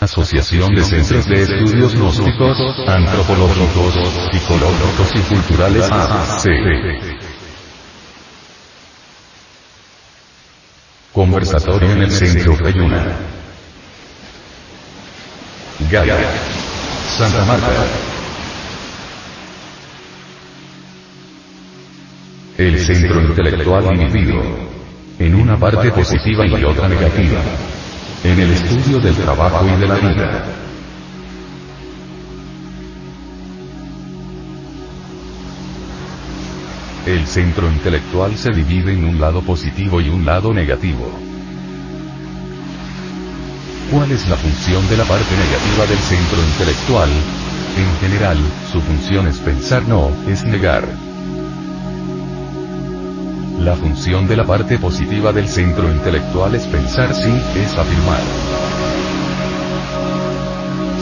Asociación de Centros de Estudios Gnósticos, Antropológicos, Psicológicos y Culturales AC. Conversatorio en el Centro Reyuna. Gaya. Santa Marta. El centro intelectual dividido. En una parte positiva y otra negativa. En el estudio del trabajo y de la vida. El centro intelectual se divide en un lado positivo y un lado negativo. ¿Cuál es la función de la parte negativa del centro intelectual? En general, su función es pensar no, es negar. La función de la parte positiva del centro intelectual es pensar sí, es afirmar.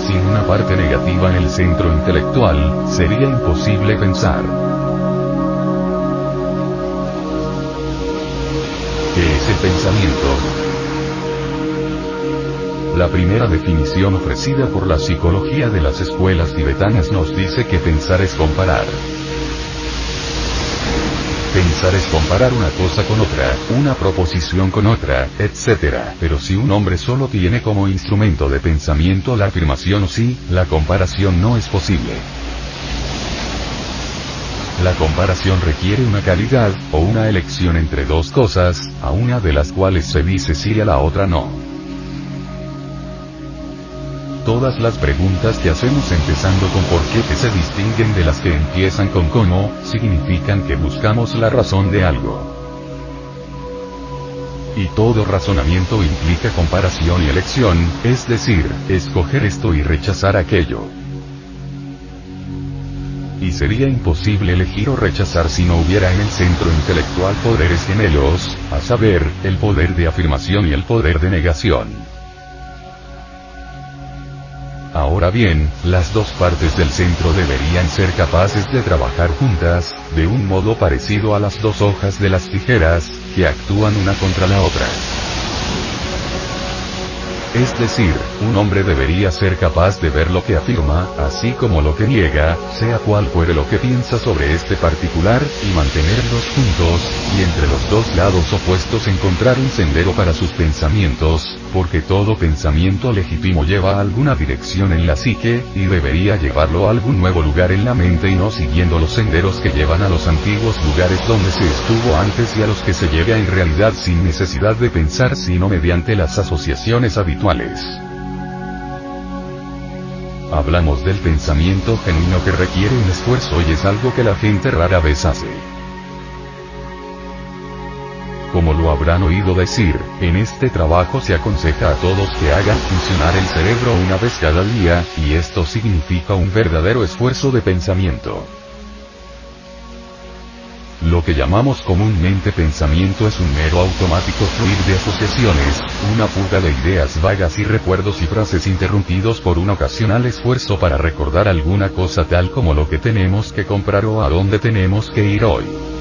Sin una parte negativa en el centro intelectual, sería imposible pensar. ¿Qué es el pensamiento? La primera definición ofrecida por la psicología de las escuelas tibetanas nos dice que pensar es comparar. Es comparar una cosa con otra, una proposición con otra, etc. Pero si un hombre solo tiene como instrumento de pensamiento la afirmación o sí, la comparación no es posible. La comparación requiere una calidad, o una elección entre dos cosas, a una de las cuales se dice sí y a la otra no. Todas las preguntas que hacemos empezando con por qué que se distinguen de las que empiezan con cómo, significan que buscamos la razón de algo. Y todo razonamiento implica comparación y elección, es decir, escoger esto y rechazar aquello. Y sería imposible elegir o rechazar si no hubiera en el centro intelectual poderes gemelos, a saber, el poder de afirmación y el poder de negación. Ahora bien, las dos partes del centro deberían ser capaces de trabajar juntas, de un modo parecido a las dos hojas de las tijeras, que actúan una contra la otra. Es decir, un hombre debería ser capaz de ver lo que afirma, así como lo que niega, sea cual fuere lo que piensa sobre este particular, y mantenerlos juntos, y entre los dos lados opuestos encontrar un sendero para sus pensamientos, porque todo pensamiento legítimo lleva a alguna dirección en la psique, y debería llevarlo a algún nuevo lugar en la mente y no siguiendo los senderos que llevan a los antiguos lugares donde se estuvo antes y a los que se llega en realidad sin necesidad de pensar sino mediante las asociaciones habituales. Hablamos del pensamiento genuino que requiere un esfuerzo y es algo que la gente rara vez hace. Como lo habrán oído decir, en este trabajo se aconseja a todos que hagan funcionar el cerebro una vez cada día, y esto significa un verdadero esfuerzo de pensamiento. Lo que llamamos comúnmente pensamiento es un mero automático fluir de asociaciones, una fuga de ideas vagas y recuerdos y frases interrumpidos por un ocasional esfuerzo para recordar alguna cosa tal como lo que tenemos que comprar o a dónde tenemos que ir hoy.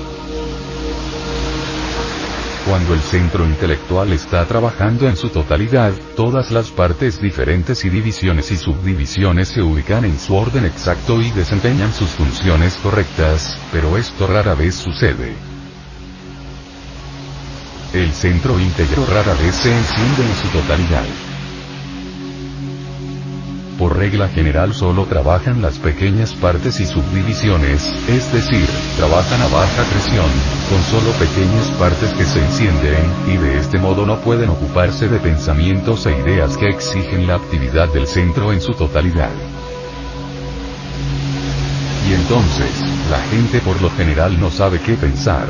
Cuando el centro intelectual está trabajando en su totalidad, todas las partes diferentes y divisiones y subdivisiones se ubican en su orden exacto y desempeñan sus funciones correctas, pero esto rara vez sucede. El centro íntegro rara vez se enciende en su totalidad por regla general solo trabajan las pequeñas partes y subdivisiones, es decir, trabajan a baja presión, con solo pequeñas partes que se encienden, y de este modo no pueden ocuparse de pensamientos e ideas que exigen la actividad del centro en su totalidad. Y entonces, la gente por lo general no sabe qué pensar.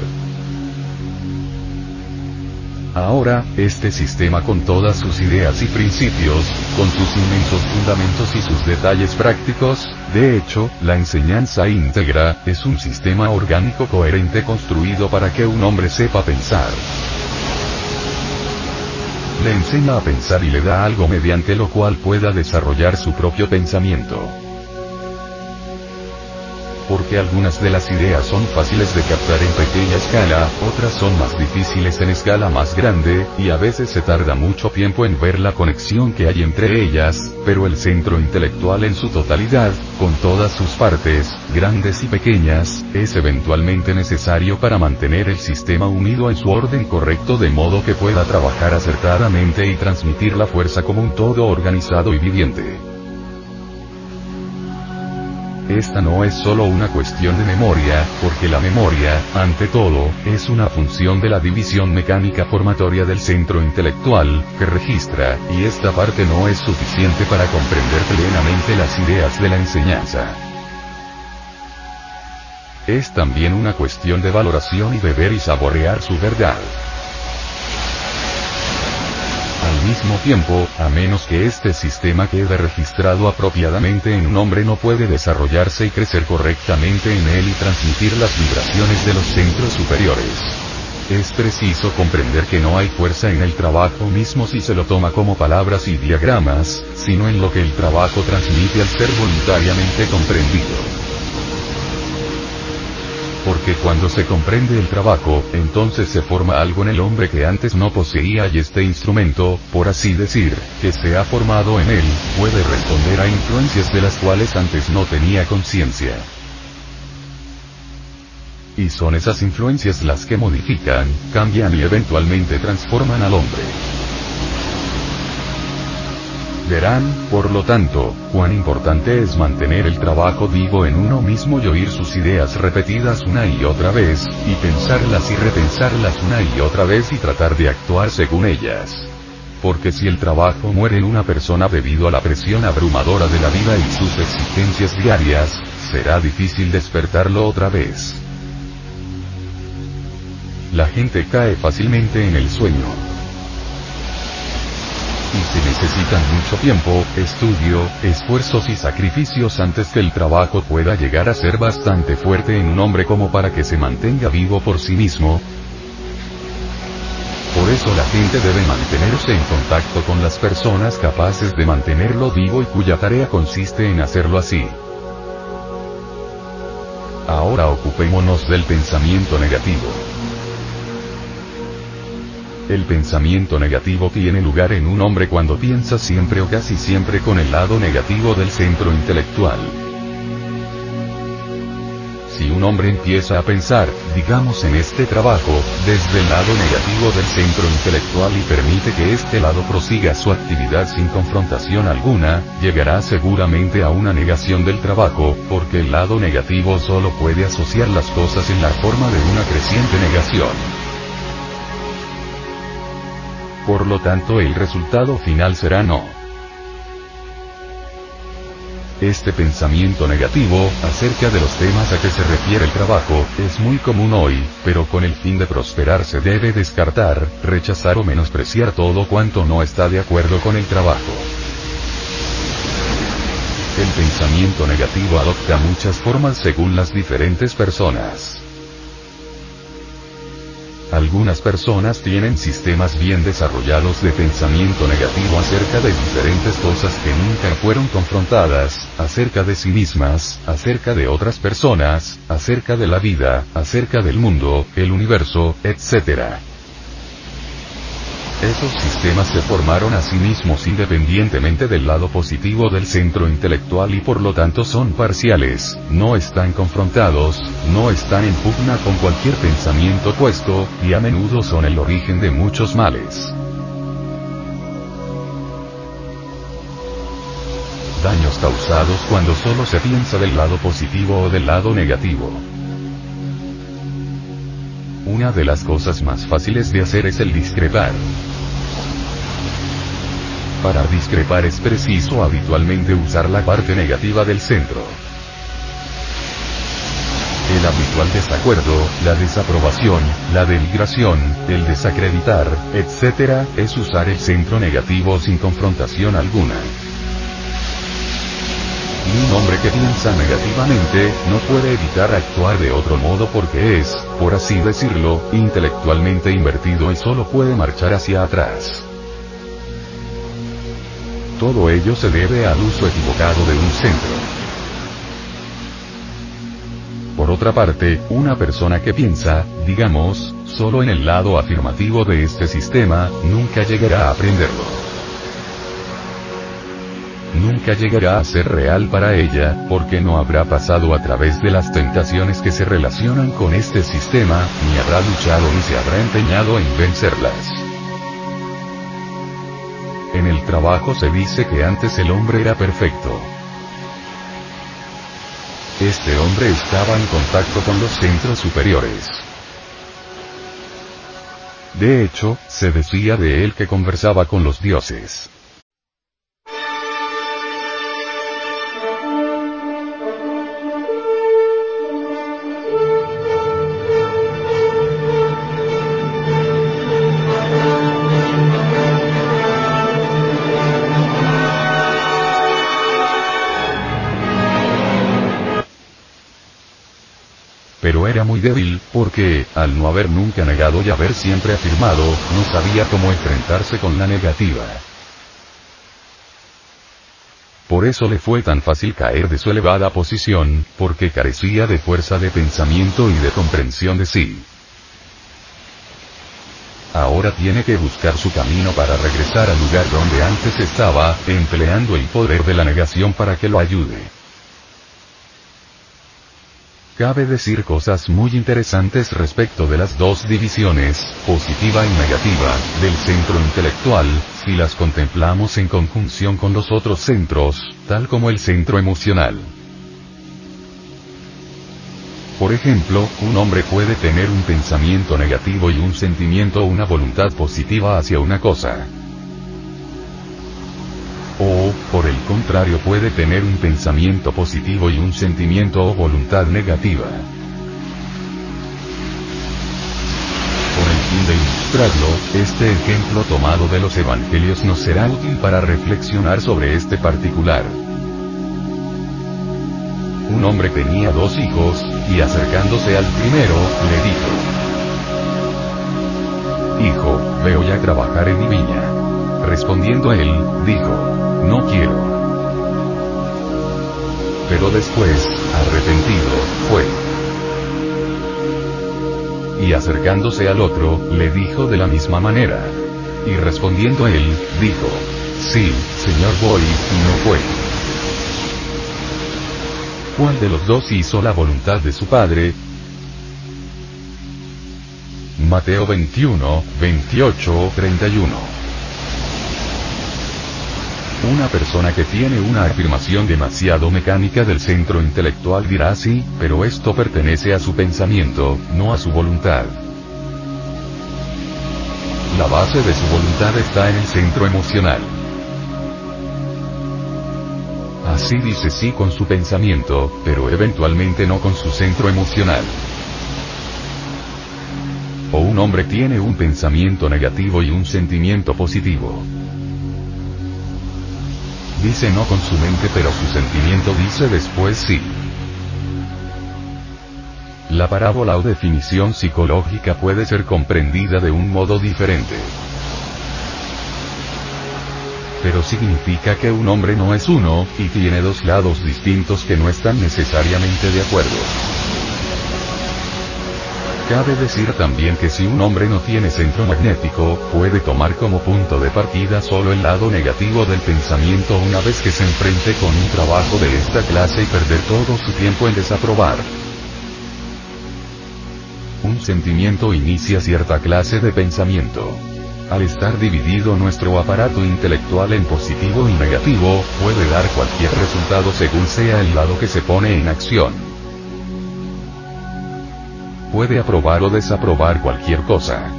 Ahora, este sistema con todas sus ideas y principios, con sus inmensos fundamentos y sus detalles prácticos, de hecho, la enseñanza íntegra, es un sistema orgánico coherente construido para que un hombre sepa pensar. Le enseña a pensar y le da algo mediante lo cual pueda desarrollar su propio pensamiento. Porque algunas de las ideas son fáciles de captar en pequeña escala, otras son más difíciles en escala más grande, y a veces se tarda mucho tiempo en ver la conexión que hay entre ellas, pero el centro intelectual en su totalidad, con todas sus partes, grandes y pequeñas, es eventualmente necesario para mantener el sistema unido en su orden correcto de modo que pueda trabajar acertadamente y transmitir la fuerza como un todo organizado y viviente. Esta no es solo una cuestión de memoria, porque la memoria, ante todo, es una función de la división mecánica formatoria del centro intelectual, que registra, y esta parte no es suficiente para comprender plenamente las ideas de la enseñanza. Es también una cuestión de valoración y beber y saborear su verdad. Mismo tiempo, a menos que este sistema quede registrado apropiadamente en un hombre no puede desarrollarse y crecer correctamente en él y transmitir las vibraciones de los centros superiores. Es preciso comprender que no hay fuerza en el trabajo mismo si se lo toma como palabras y diagramas, sino en lo que el trabajo transmite al ser voluntariamente comprendido porque cuando se comprende el trabajo, entonces se forma algo en el hombre que antes no poseía y este instrumento, por así decir, que se ha formado en él, puede responder a influencias de las cuales antes no tenía conciencia. Y son esas influencias las que modifican, cambian y eventualmente transforman al hombre. Verán, por lo tanto, cuán importante es mantener el trabajo vivo en uno mismo y oír sus ideas repetidas una y otra vez, y pensarlas y repensarlas una y otra vez y tratar de actuar según ellas. Porque si el trabajo muere en una persona debido a la presión abrumadora de la vida y sus exigencias diarias, será difícil despertarlo otra vez. La gente cae fácilmente en el sueño y se necesitan mucho tiempo, estudio, esfuerzos y sacrificios antes que el trabajo pueda llegar a ser bastante fuerte en un hombre como para que se mantenga vivo por sí mismo. Por eso la gente debe mantenerse en contacto con las personas capaces de mantenerlo vivo y cuya tarea consiste en hacerlo así. Ahora ocupémonos del pensamiento negativo. El pensamiento negativo tiene lugar en un hombre cuando piensa siempre o casi siempre con el lado negativo del centro intelectual. Si un hombre empieza a pensar, digamos en este trabajo, desde el lado negativo del centro intelectual y permite que este lado prosiga su actividad sin confrontación alguna, llegará seguramente a una negación del trabajo, porque el lado negativo solo puede asociar las cosas en la forma de una creciente negación. Por lo tanto el resultado final será no. Este pensamiento negativo, acerca de los temas a que se refiere el trabajo, es muy común hoy, pero con el fin de prosperar se debe descartar, rechazar o menospreciar todo cuanto no está de acuerdo con el trabajo. El pensamiento negativo adopta muchas formas según las diferentes personas. Algunas personas tienen sistemas bien desarrollados de pensamiento negativo acerca de diferentes cosas que nunca fueron confrontadas, acerca de sí mismas, acerca de otras personas, acerca de la vida, acerca del mundo, el universo, etc. Esos sistemas se formaron a sí mismos independientemente del lado positivo del centro intelectual y por lo tanto son parciales, no están confrontados, no están en pugna con cualquier pensamiento opuesto, y a menudo son el origen de muchos males. Daños causados cuando solo se piensa del lado positivo o del lado negativo. Una de las cosas más fáciles de hacer es el discrepar. Para discrepar es preciso habitualmente usar la parte negativa del centro. El habitual desacuerdo, la desaprobación, la denigración, el desacreditar, etc., es usar el centro negativo sin confrontación alguna. Un hombre que piensa negativamente, no puede evitar actuar de otro modo porque es, por así decirlo, intelectualmente invertido y solo puede marchar hacia atrás. Todo ello se debe al uso equivocado de un centro. otra parte, una persona que piensa, digamos, solo en el lado afirmativo de este sistema, nunca llegará a aprenderlo. Nunca llegará a ser real para ella, porque no habrá pasado a través de las tentaciones que se relacionan con este sistema, ni habrá luchado ni se habrá empeñado en vencerlas. En el trabajo se dice que antes el hombre era perfecto. Este hombre estaba en contacto con los centros superiores. De hecho, se decía de él que conversaba con los dioses. Débil, porque, al no haber nunca negado y haber siempre afirmado, no sabía cómo enfrentarse con la negativa. Por eso le fue tan fácil caer de su elevada posición, porque carecía de fuerza de pensamiento y de comprensión de sí. Ahora tiene que buscar su camino para regresar al lugar donde antes estaba, empleando el poder de la negación para que lo ayude. Cabe decir cosas muy interesantes respecto de las dos divisiones, positiva y negativa, del centro intelectual, si las contemplamos en conjunción con los otros centros, tal como el centro emocional. Por ejemplo, un hombre puede tener un pensamiento negativo y un sentimiento o una voluntad positiva hacia una cosa. Por el contrario, puede tener un pensamiento positivo y un sentimiento o voluntad negativa. Con el fin de ilustrarlo, este ejemplo tomado de los evangelios nos será útil para reflexionar sobre este particular. Un hombre tenía dos hijos, y acercándose al primero, le dijo, Hijo, veo ya trabajar en mi viña. Respondiendo él, dijo, no quiero. Pero después, arrepentido, fue. Y acercándose al otro, le dijo de la misma manera. Y respondiendo él, dijo, Sí, Señor voy, no fue. ¿Cuál de los dos hizo la voluntad de su padre? Mateo 21, 28, 31 una persona que tiene una afirmación demasiado mecánica del centro intelectual dirá sí, pero esto pertenece a su pensamiento, no a su voluntad. La base de su voluntad está en el centro emocional. Así dice sí con su pensamiento, pero eventualmente no con su centro emocional. O un hombre tiene un pensamiento negativo y un sentimiento positivo. Dice no con su mente pero su sentimiento dice después sí. La parábola o definición psicológica puede ser comprendida de un modo diferente. Pero significa que un hombre no es uno, y tiene dos lados distintos que no están necesariamente de acuerdo. Cabe decir también que si un hombre no tiene centro magnético, puede tomar como punto de partida solo el lado negativo del pensamiento una vez que se enfrente con un trabajo de esta clase y perder todo su tiempo en desaprobar. Un sentimiento inicia cierta clase de pensamiento. Al estar dividido nuestro aparato intelectual en positivo y negativo, puede dar cualquier resultado según sea el lado que se pone en acción puede aprobar o desaprobar cualquier cosa.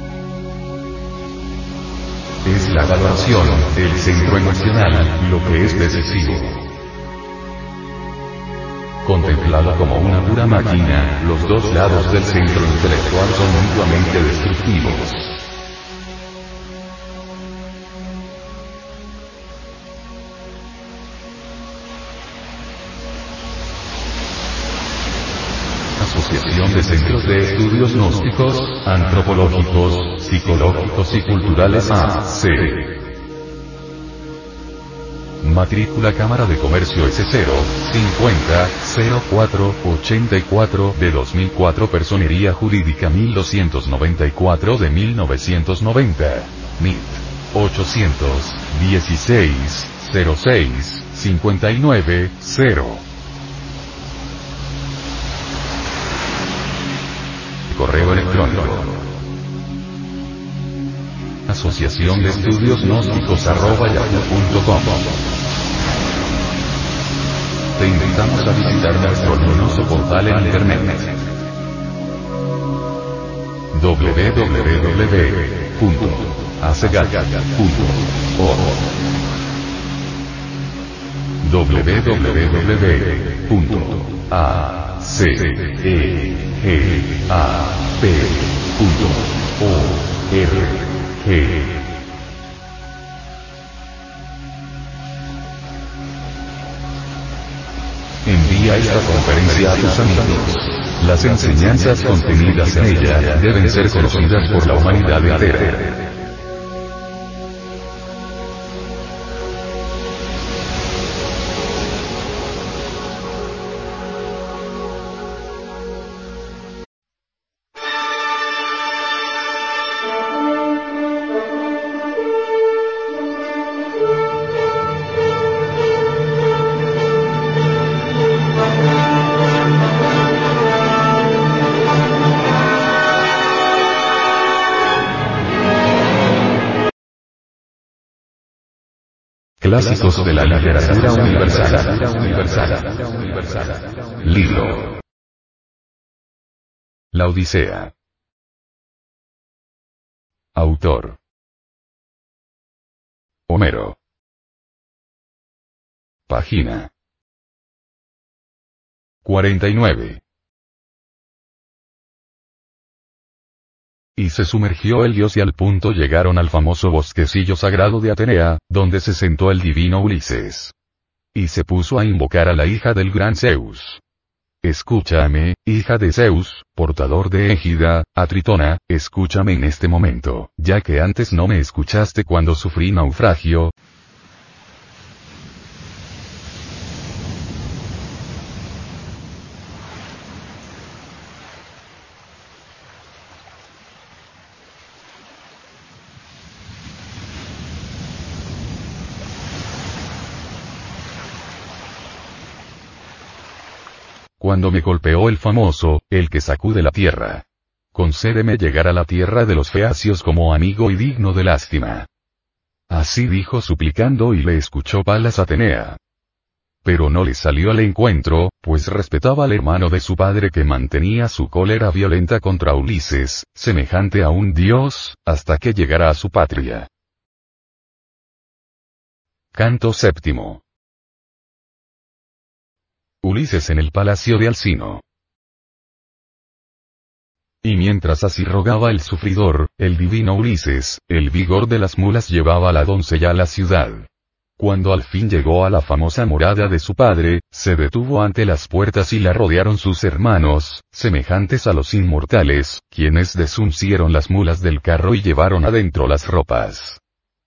Es la evaluación del centro emocional lo que es decisivo. Contemplado como una pura máquina, los dos lados del centro intelectual son mutuamente destructivos. Centros de Estudios Gnósticos, Antropológicos, Psicológicos y Culturales AC. Matrícula Cámara de Comercio S0, 50, 04, 84 de 2004 Personería Jurídica 1294 de 1990. MIT. 816, 06, 59, 0. Correo electrónico. Asociación de Estudios Gnósticos arroba yahoo.com. Te invitamos a visitar nuestro luminoso portal en internet www.acegap.org Envía esta conferencia a tus amigos. Las enseñanzas contenidas en ella deben ser conocidas por la humanidad entera. Clásicos de la literatura universal. Libro. La Odisea. Autor. Homero. Página. 49. Y se sumergió el dios y al punto llegaron al famoso bosquecillo sagrado de Atenea, donde se sentó el divino Ulises. Y se puso a invocar a la hija del gran Zeus. Escúchame, hija de Zeus, portador de égida, a Tritona, escúchame en este momento, ya que antes no me escuchaste cuando sufrí naufragio, cuando me golpeó el famoso, el que sacude la tierra. Concédeme llegar a la tierra de los feacios como amigo y digno de lástima. Así dijo suplicando y le escuchó Palas Atenea. Pero no le salió al encuentro, pues respetaba al hermano de su padre que mantenía su cólera violenta contra Ulises, semejante a un dios, hasta que llegara a su patria. Canto séptimo. Ulises en el palacio de Alcino. Y mientras así rogaba el sufridor, el divino Ulises, el vigor de las mulas llevaba a la doncella a la ciudad. Cuando al fin llegó a la famosa morada de su padre, se detuvo ante las puertas y la rodearon sus hermanos, semejantes a los inmortales, quienes desuncieron las mulas del carro y llevaron adentro las ropas.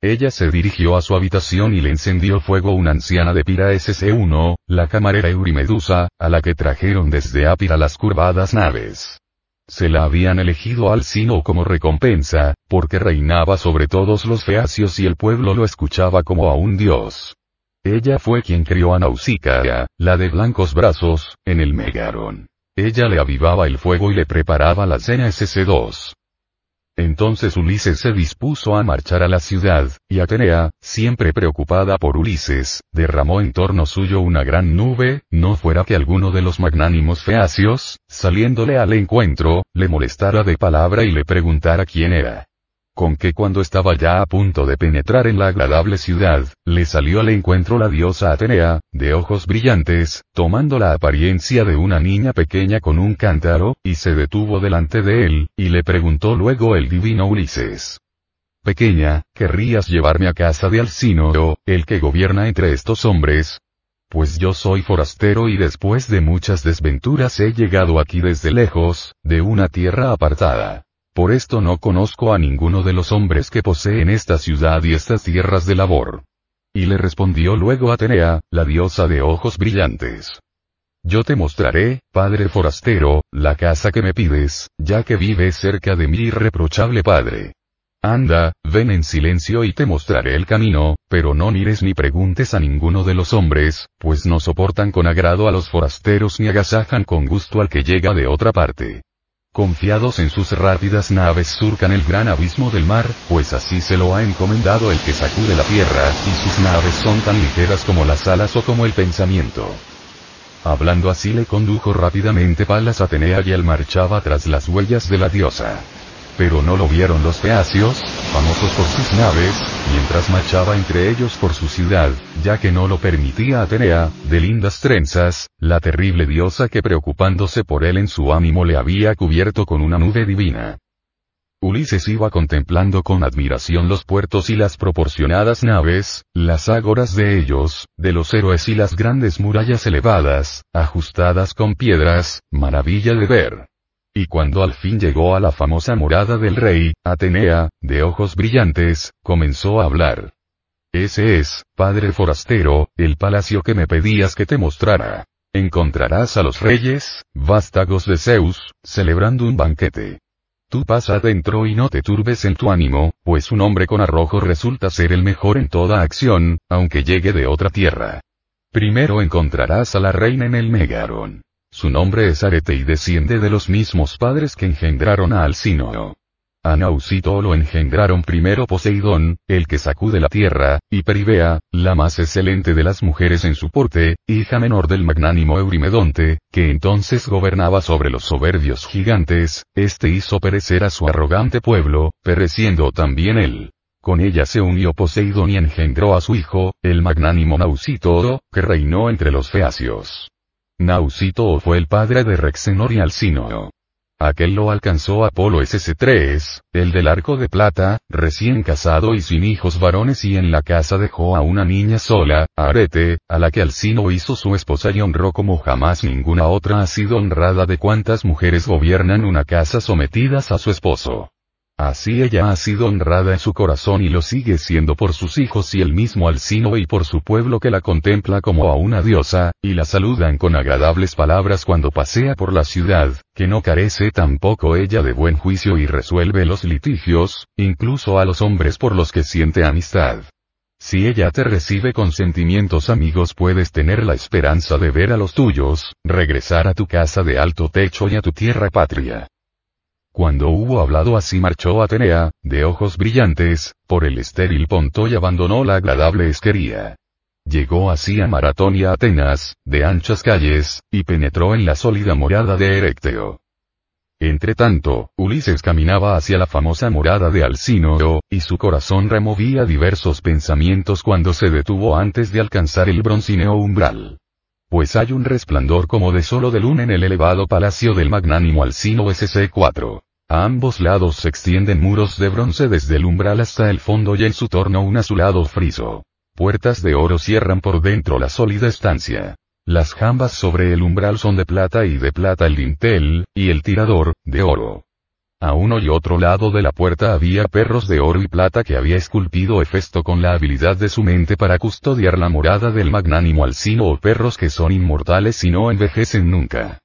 Ella se dirigió a su habitación y le encendió fuego una anciana de Pira SC1, la camarera Eurimedusa, a la que trajeron desde Apira las curvadas naves. Se la habían elegido al sino como recompensa, porque reinaba sobre todos los feacios y el pueblo lo escuchaba como a un dios. Ella fue quien crió a Nausicaa, la de blancos brazos, en el Megaron. Ella le avivaba el fuego y le preparaba la cena SC2. Entonces Ulises se dispuso a marchar a la ciudad, y Atenea, siempre preocupada por Ulises, derramó en torno suyo una gran nube, no fuera que alguno de los magnánimos feacios, saliéndole al encuentro, le molestara de palabra y le preguntara quién era con que cuando estaba ya a punto de penetrar en la agradable ciudad, le salió al encuentro la diosa Atenea, de ojos brillantes, tomando la apariencia de una niña pequeña con un cántaro, y se detuvo delante de él, y le preguntó luego el divino Ulises. Pequeña, ¿querrías llevarme a casa de Alcino, el que gobierna entre estos hombres? Pues yo soy forastero y después de muchas desventuras he llegado aquí desde lejos, de una tierra apartada. Por esto no conozco a ninguno de los hombres que poseen esta ciudad y estas tierras de labor. Y le respondió luego Atenea, la diosa de ojos brillantes. Yo te mostraré, padre forastero, la casa que me pides, ya que vives cerca de mi irreprochable padre. Anda, ven en silencio y te mostraré el camino, pero no mires ni preguntes a ninguno de los hombres, pues no soportan con agrado a los forasteros ni agasajan con gusto al que llega de otra parte. Confiados en sus rápidas naves surcan el gran abismo del mar, pues así se lo ha encomendado el que sacude la tierra, y sus naves son tan ligeras como las alas o como el pensamiento. Hablando así le condujo rápidamente Palas Atenea y él marchaba tras las huellas de la diosa. Pero no lo vieron los feacios, famosos por sus naves, mientras marchaba entre ellos por su ciudad, ya que no lo permitía Atenea, de lindas trenzas, la terrible diosa que preocupándose por él en su ánimo le había cubierto con una nube divina. Ulises iba contemplando con admiración los puertos y las proporcionadas naves, las ágoras de ellos, de los héroes y las grandes murallas elevadas, ajustadas con piedras, maravilla de ver. Y cuando al fin llegó a la famosa morada del rey, Atenea, de ojos brillantes, comenzó a hablar. Ese es, padre forastero, el palacio que me pedías que te mostrara. Encontrarás a los reyes, vástagos de Zeus, celebrando un banquete. Tú pasa adentro y no te turbes en tu ánimo, pues un hombre con arrojo resulta ser el mejor en toda acción, aunque llegue de otra tierra. Primero encontrarás a la reina en el Megaron. Su nombre es Arete y desciende de los mismos padres que engendraron a Alcínoo. A Nausito lo engendraron primero Poseidón, el que sacude la tierra, y Peribea, la más excelente de las mujeres en su porte, hija menor del magnánimo Eurimedonte, que entonces gobernaba sobre los soberbios gigantes, este hizo perecer a su arrogante pueblo, pereciendo también él. Con ella se unió Poseidón y engendró a su hijo, el magnánimo Nausito, que reinó entre los feacios. Nausito fue el padre de Rexenor y Alcínoo. Aquel lo alcanzó Apolo SS3, el del arco de plata, recién casado y sin hijos varones y en la casa dejó a una niña sola, Arete, a la que Alcino hizo su esposa y honró como jamás ninguna otra ha sido honrada de cuantas mujeres gobiernan una casa sometidas a su esposo. Así ella ha sido honrada en su corazón y lo sigue siendo por sus hijos y el mismo Alcino y por su pueblo que la contempla como a una diosa, y la saludan con agradables palabras cuando pasea por la ciudad, que no carece tampoco ella de buen juicio y resuelve los litigios, incluso a los hombres por los que siente amistad. Si ella te recibe con sentimientos amigos puedes tener la esperanza de ver a los tuyos, regresar a tu casa de alto techo y a tu tierra patria. Cuando hubo hablado así marchó Atenea, de ojos brillantes, por el estéril Ponto y abandonó la agradable esquería. Llegó así a Maratón y a Atenas, de anchas calles, y penetró en la sólida morada de Erecteo. Entretanto, Ulises caminaba hacia la famosa morada de Alcínoo, y su corazón removía diversos pensamientos cuando se detuvo antes de alcanzar el broncíneo umbral pues hay un resplandor como de solo de luna en el elevado palacio del magnánimo Alcino SC4. A ambos lados se extienden muros de bronce desde el umbral hasta el fondo y en su torno un azulado friso. Puertas de oro cierran por dentro la sólida estancia. Las jambas sobre el umbral son de plata y de plata el dintel, y el tirador, de oro. A uno y otro lado de la puerta había perros de oro y plata que había esculpido Hefesto con la habilidad de su mente para custodiar la morada del magnánimo Alcino o perros que son inmortales y no envejecen nunca.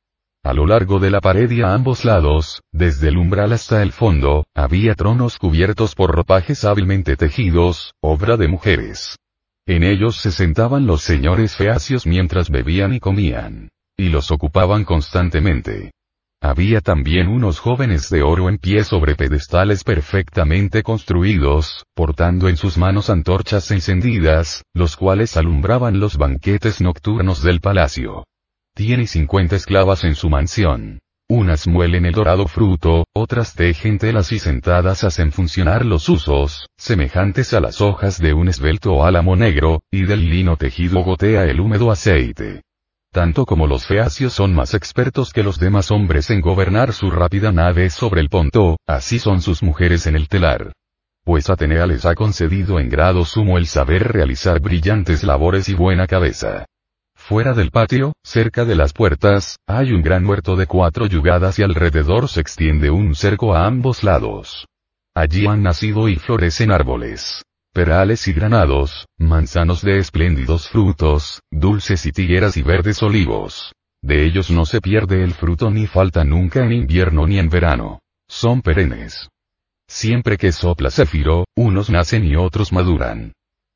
A lo largo de la pared y a ambos lados, desde el umbral hasta el fondo, había tronos cubiertos por ropajes hábilmente tejidos, obra de mujeres. En ellos se sentaban los señores feacios mientras bebían y comían. Y los ocupaban constantemente. Había también unos jóvenes de oro en pie sobre pedestales perfectamente construidos, portando en sus manos antorchas encendidas, los cuales alumbraban los banquetes nocturnos del palacio. Tiene cincuenta esclavas en su mansión. Unas muelen el dorado fruto, otras tejen telas y sentadas hacen funcionar los usos, semejantes a las hojas de un esbelto álamo negro, y del lino tejido gotea el húmedo aceite. Tanto como los feacios son más expertos que los demás hombres en gobernar su rápida nave sobre el ponto, así son sus mujeres en el telar. Pues Atenea les ha concedido en grado sumo el saber realizar brillantes labores y buena cabeza. Fuera del patio, cerca de las puertas, hay un gran huerto de cuatro yugadas y alrededor se extiende un cerco a ambos lados. Allí han nacido y florecen árboles perales y granados, manzanos de espléndidos frutos, dulces y tigueras y verdes olivos. De ellos no se pierde el fruto ni falta nunca en invierno ni en verano. Son perennes. Siempre que sopla Céfiro, unos nacen y otros maduran.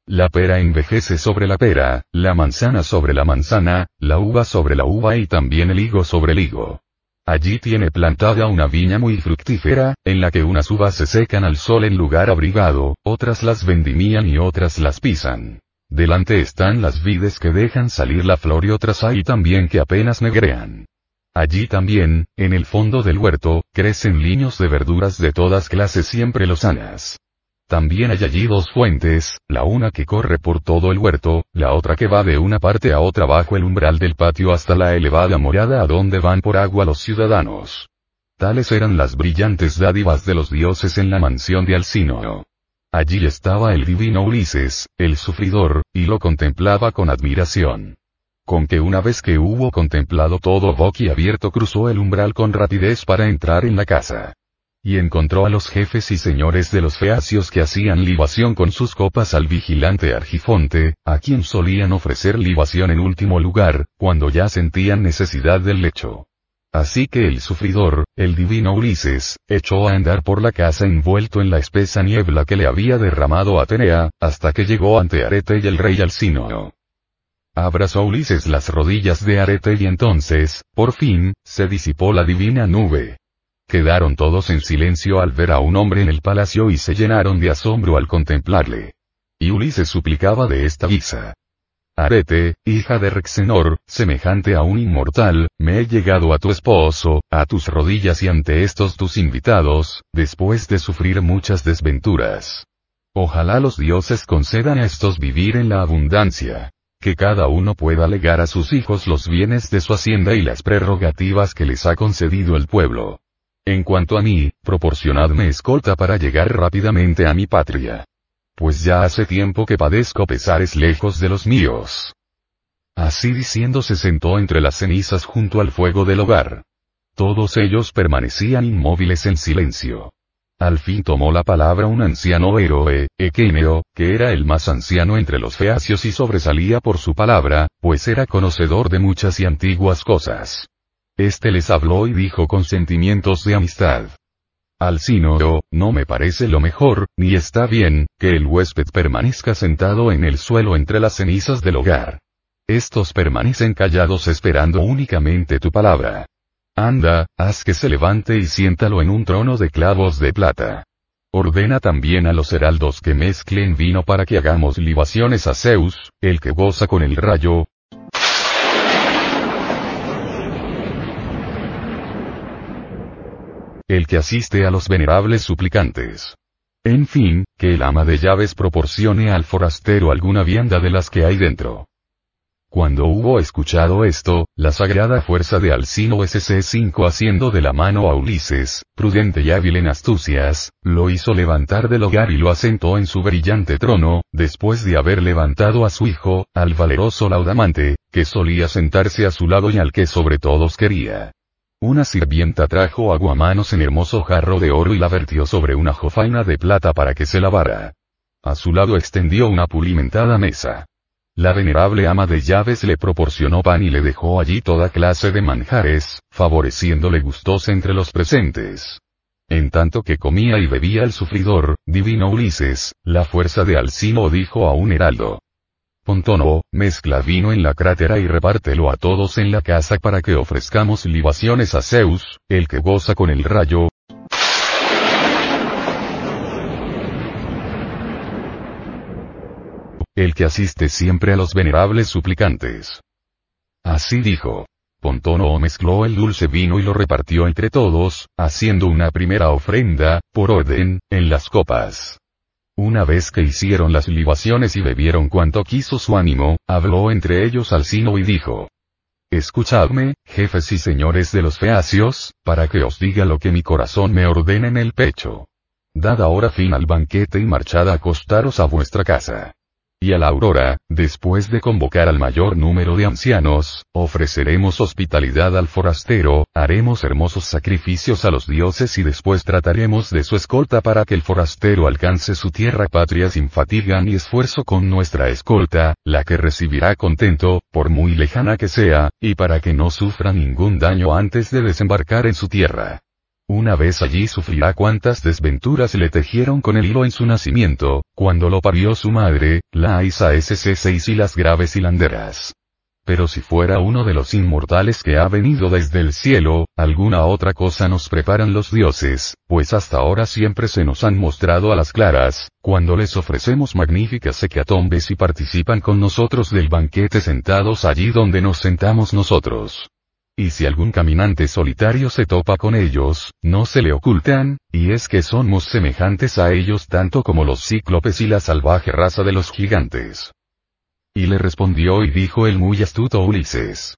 La pera envejece sobre la pera, la manzana sobre la manzana, la uva sobre la uva y también el higo sobre el higo. Allí tiene plantada una viña muy fructífera, en la que unas uvas se secan al sol en lugar abrigado, otras las vendimían y otras las pisan. Delante están las vides que dejan salir la flor y otras hay también que apenas negrean. Allí también, en el fondo del huerto, crecen liños de verduras de todas clases siempre lozanas. También hay allí dos fuentes, la una que corre por todo el huerto, la otra que va de una parte a otra bajo el umbral del patio hasta la elevada morada a donde van por agua los ciudadanos. Tales eran las brillantes dádivas de los dioses en la mansión de Alcino. Allí estaba el divino Ulises, el sufridor, y lo contemplaba con admiración. Con que una vez que hubo contemplado todo abierto cruzó el umbral con rapidez para entrar en la casa. Y encontró a los jefes y señores de los feacios que hacían libación con sus copas al vigilante Argifonte, a quien solían ofrecer libación en último lugar, cuando ya sentían necesidad del lecho. Así que el sufridor, el divino Ulises, echó a andar por la casa envuelto en la espesa niebla que le había derramado Atenea, hasta que llegó ante Arete y el rey Alcino. Abrazó Ulises las rodillas de Arete y entonces, por fin, se disipó la divina nube. Quedaron todos en silencio al ver a un hombre en el palacio y se llenaron de asombro al contemplarle. Y Ulises suplicaba de esta guisa. Arete, hija de Rexenor, semejante a un inmortal, me he llegado a tu esposo, a tus rodillas y ante estos tus invitados, después de sufrir muchas desventuras. Ojalá los dioses concedan a estos vivir en la abundancia. Que cada uno pueda legar a sus hijos los bienes de su hacienda y las prerrogativas que les ha concedido el pueblo. En cuanto a mí, proporcionadme escolta para llegar rápidamente a mi patria. Pues ya hace tiempo que padezco pesares lejos de los míos. Así diciendo se sentó entre las cenizas junto al fuego del hogar. Todos ellos permanecían inmóviles en silencio. Al fin tomó la palabra un anciano héroe, Equineo, que era el más anciano entre los feacios y sobresalía por su palabra, pues era conocedor de muchas y antiguas cosas. Este les habló y dijo con sentimientos de amistad. Alcino, no me parece lo mejor, ni está bien, que el huésped permanezca sentado en el suelo entre las cenizas del hogar. Estos permanecen callados esperando únicamente tu palabra. Anda, haz que se levante y siéntalo en un trono de clavos de plata. Ordena también a los heraldos que mezclen vino para que hagamos libaciones a Zeus, el que goza con el rayo, el que asiste a los venerables suplicantes. En fin, que el ama de llaves proporcione al forastero alguna vianda de las que hay dentro. Cuando hubo escuchado esto, la sagrada fuerza de Alcino SC5 haciendo de la mano a Ulises, prudente y hábil en astucias, lo hizo levantar del hogar y lo asentó en su brillante trono, después de haber levantado a su hijo, al valeroso Laudamante, que solía sentarse a su lado y al que sobre todos quería. Una sirvienta trajo aguamanos en hermoso jarro de oro y la vertió sobre una jofaina de plata para que se lavara. A su lado extendió una pulimentada mesa. La venerable ama de llaves le proporcionó pan y le dejó allí toda clase de manjares, favoreciéndole gustosa entre los presentes. En tanto que comía y bebía el sufridor, divino Ulises, la fuerza de Alcimo dijo a un heraldo. Pontono, mezcla vino en la crátera y repártelo a todos en la casa para que ofrezcamos libaciones a Zeus, el que goza con el rayo. El que asiste siempre a los venerables suplicantes. Así dijo. Pontono mezcló el dulce vino y lo repartió entre todos, haciendo una primera ofrenda, por orden, en las copas. Una vez que hicieron las libaciones y bebieron cuanto quiso su ánimo, habló entre ellos Alcino y dijo. Escuchadme, jefes y señores de los feacios, para que os diga lo que mi corazón me ordena en el pecho. Dad ahora fin al banquete y marchad a acostaros a vuestra casa. Y a la aurora, después de convocar al mayor número de ancianos, ofreceremos hospitalidad al forastero, haremos hermosos sacrificios a los dioses y después trataremos de su escolta para que el forastero alcance su tierra patria sin fatiga ni esfuerzo con nuestra escolta, la que recibirá contento, por muy lejana que sea, y para que no sufra ningún daño antes de desembarcar en su tierra. Una vez allí sufrirá cuantas desventuras le tejieron con el hilo en su nacimiento, cuando lo parió su madre, la Isa SC6 y las graves hilanderas. Pero si fuera uno de los inmortales que ha venido desde el cielo, alguna otra cosa nos preparan los dioses, pues hasta ahora siempre se nos han mostrado a las claras, cuando les ofrecemos magníficas hecatombes y participan con nosotros del banquete sentados allí donde nos sentamos nosotros. Y si algún caminante solitario se topa con ellos, no se le ocultan, y es que somos semejantes a ellos tanto como los cíclopes y la salvaje raza de los gigantes. Y le respondió y dijo el muy astuto Ulises.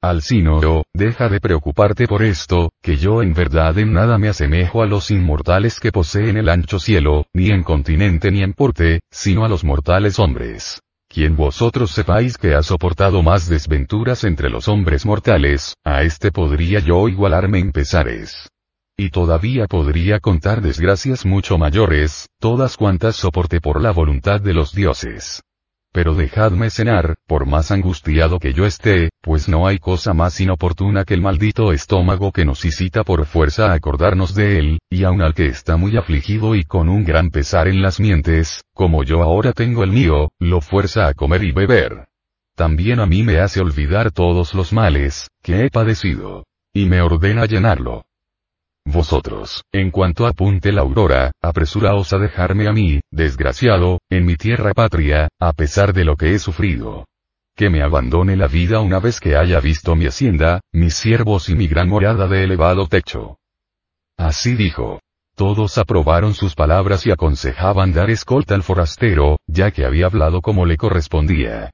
Alcino, deja de preocuparte por esto, que yo en verdad en nada me asemejo a los inmortales que poseen el ancho cielo, ni en continente ni en porte, sino a los mortales hombres quien vosotros sepáis que ha soportado más desventuras entre los hombres mortales, a este podría yo igualarme en pesares. Y todavía podría contar desgracias mucho mayores, todas cuantas soporte por la voluntad de los dioses. Pero dejadme cenar, por más angustiado que yo esté, pues no hay cosa más inoportuna que el maldito estómago que nos incita por fuerza a acordarnos de él, y aun al que está muy afligido y con un gran pesar en las mientes, como yo ahora tengo el mío, lo fuerza a comer y beber. También a mí me hace olvidar todos los males, que he padecido. Y me ordena llenarlo. Vosotros, en cuanto apunte la aurora, apresuraos a dejarme a mí, desgraciado, en mi tierra patria, a pesar de lo que he sufrido. Que me abandone la vida una vez que haya visto mi hacienda, mis siervos y mi gran morada de elevado techo. Así dijo. Todos aprobaron sus palabras y aconsejaban dar escolta al forastero, ya que había hablado como le correspondía.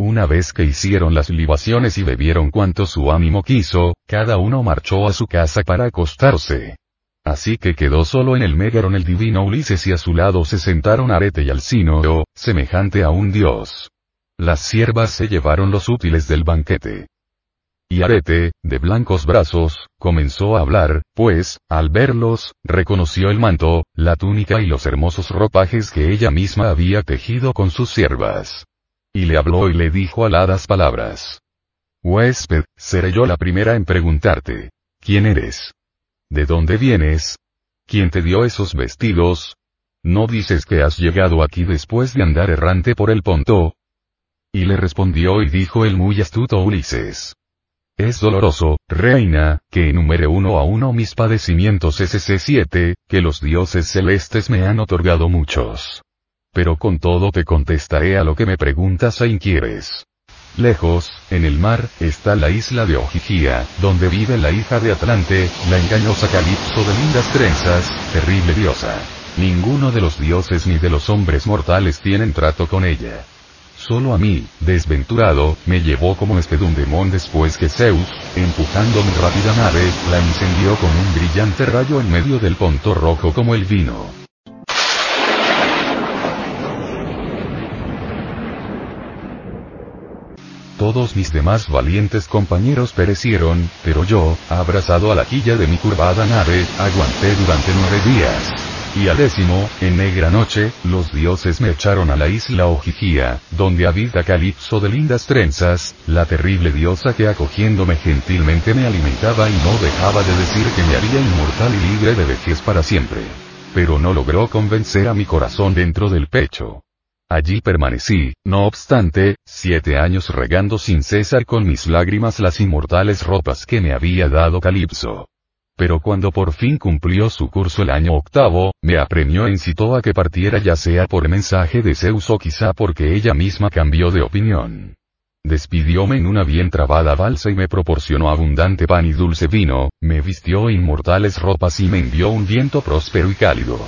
Una vez que hicieron las libaciones y bebieron cuanto su ánimo quiso, cada uno marchó a su casa para acostarse. Así que quedó solo en el Megaron el divino Ulises y a su lado se sentaron Arete y Alcino, semejante a un dios. Las siervas se llevaron los útiles del banquete. Y Arete, de blancos brazos, comenzó a hablar, pues, al verlos, reconoció el manto, la túnica y los hermosos ropajes que ella misma había tejido con sus siervas. Y le habló y le dijo aladas palabras. Huésped, seré yo la primera en preguntarte. ¿Quién eres? ¿De dónde vienes? ¿Quién te dio esos vestidos? ¿No dices que has llegado aquí después de andar errante por el Ponto? Y le respondió y dijo el muy astuto Ulises. Es doloroso, reina, que enumere uno a uno mis padecimientos SC7, que los dioses celestes me han otorgado muchos pero con todo te contestaré a lo que me preguntas e inquieres. Lejos, en el mar, está la isla de Ojigia, donde vive la hija de Atlante, la engañosa Calipso de lindas trenzas, terrible diosa. Ninguno de los dioses ni de los hombres mortales tienen trato con ella. Solo a mí, desventurado, me llevó como espedundemón después que Zeus, empujando mi rápida nave, la incendió con un brillante rayo en medio del ponto rojo como el vino. Todos mis demás valientes compañeros perecieron, pero yo, abrazado a la quilla de mi curvada nave, aguanté durante nueve días. Y al décimo, en negra noche, los dioses me echaron a la isla Ojigia, donde habita Calipso de lindas trenzas, la terrible diosa que acogiéndome gentilmente me alimentaba y no dejaba de decir que me haría inmortal y libre de vejez para siempre. Pero no logró convencer a mi corazón dentro del pecho. Allí permanecí, no obstante, siete años regando sin cesar con mis lágrimas las inmortales ropas que me había dado Calipso. Pero cuando por fin cumplió su curso el año octavo, me apremió e incitó a que partiera ya sea por mensaje de Zeus o quizá porque ella misma cambió de opinión. Despidióme en una bien trabada balsa y me proporcionó abundante pan y dulce vino, me vistió inmortales ropas y me envió un viento próspero y cálido.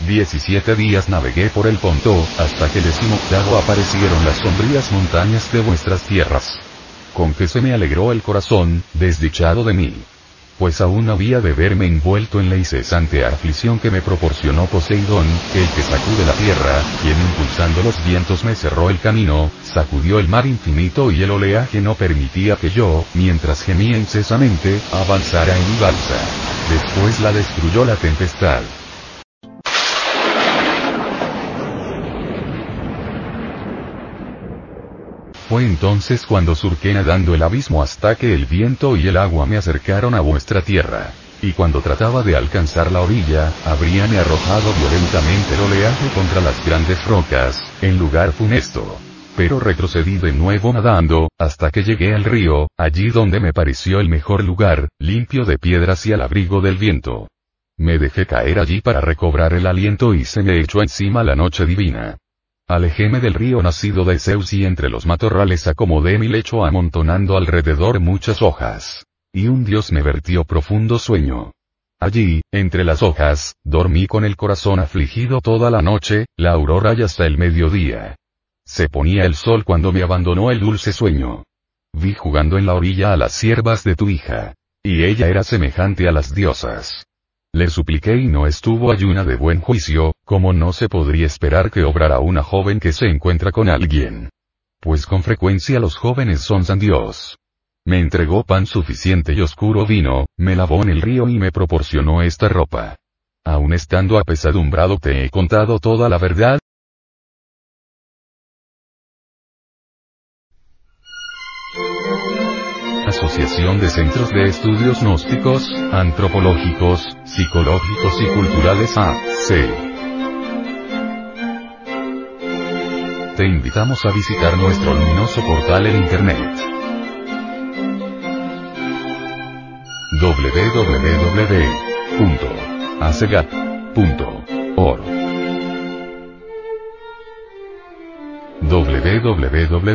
Diecisiete días navegué por el Ponto, hasta que decimoctavo aparecieron las sombrías montañas de vuestras tierras. Con que se me alegró el corazón, desdichado de mí. pues aún había de verme envuelto en la incesante aflicción que me proporcionó Poseidón, el que sacude la tierra, quien impulsando los vientos me cerró el camino, sacudió el mar infinito y el oleaje no permitía que yo, mientras gemía incesamente, avanzara en mi balsa. Después la destruyó la tempestad. Fue entonces cuando surqué nadando el abismo hasta que el viento y el agua me acercaron a vuestra tierra. Y cuando trataba de alcanzar la orilla, habríame arrojado violentamente el oleaje contra las grandes rocas, en lugar funesto. Pero retrocedí de nuevo nadando, hasta que llegué al río, allí donde me pareció el mejor lugar, limpio de piedras y al abrigo del viento. Me dejé caer allí para recobrar el aliento y se me echó encima la noche divina. Alejéme del río nacido de Zeus y entre los matorrales acomodé mi lecho amontonando alrededor muchas hojas. Y un dios me vertió profundo sueño. Allí, entre las hojas, dormí con el corazón afligido toda la noche, la aurora y hasta el mediodía. Se ponía el sol cuando me abandonó el dulce sueño. Vi jugando en la orilla a las siervas de tu hija. Y ella era semejante a las diosas. Le supliqué y no estuvo ayuna de buen juicio, como no se podría esperar que obrara una joven que se encuentra con alguien. Pues con frecuencia los jóvenes son san Dios. Me entregó pan suficiente y oscuro vino, me lavó en el río y me proporcionó esta ropa. Aun estando apesadumbrado te he contado toda la verdad, Asociación de Centros de Estudios Gnósticos, Antropológicos, Psicológicos y Culturales AC. Te invitamos a visitar nuestro luminoso portal en Internet. www.acegat.org www.ac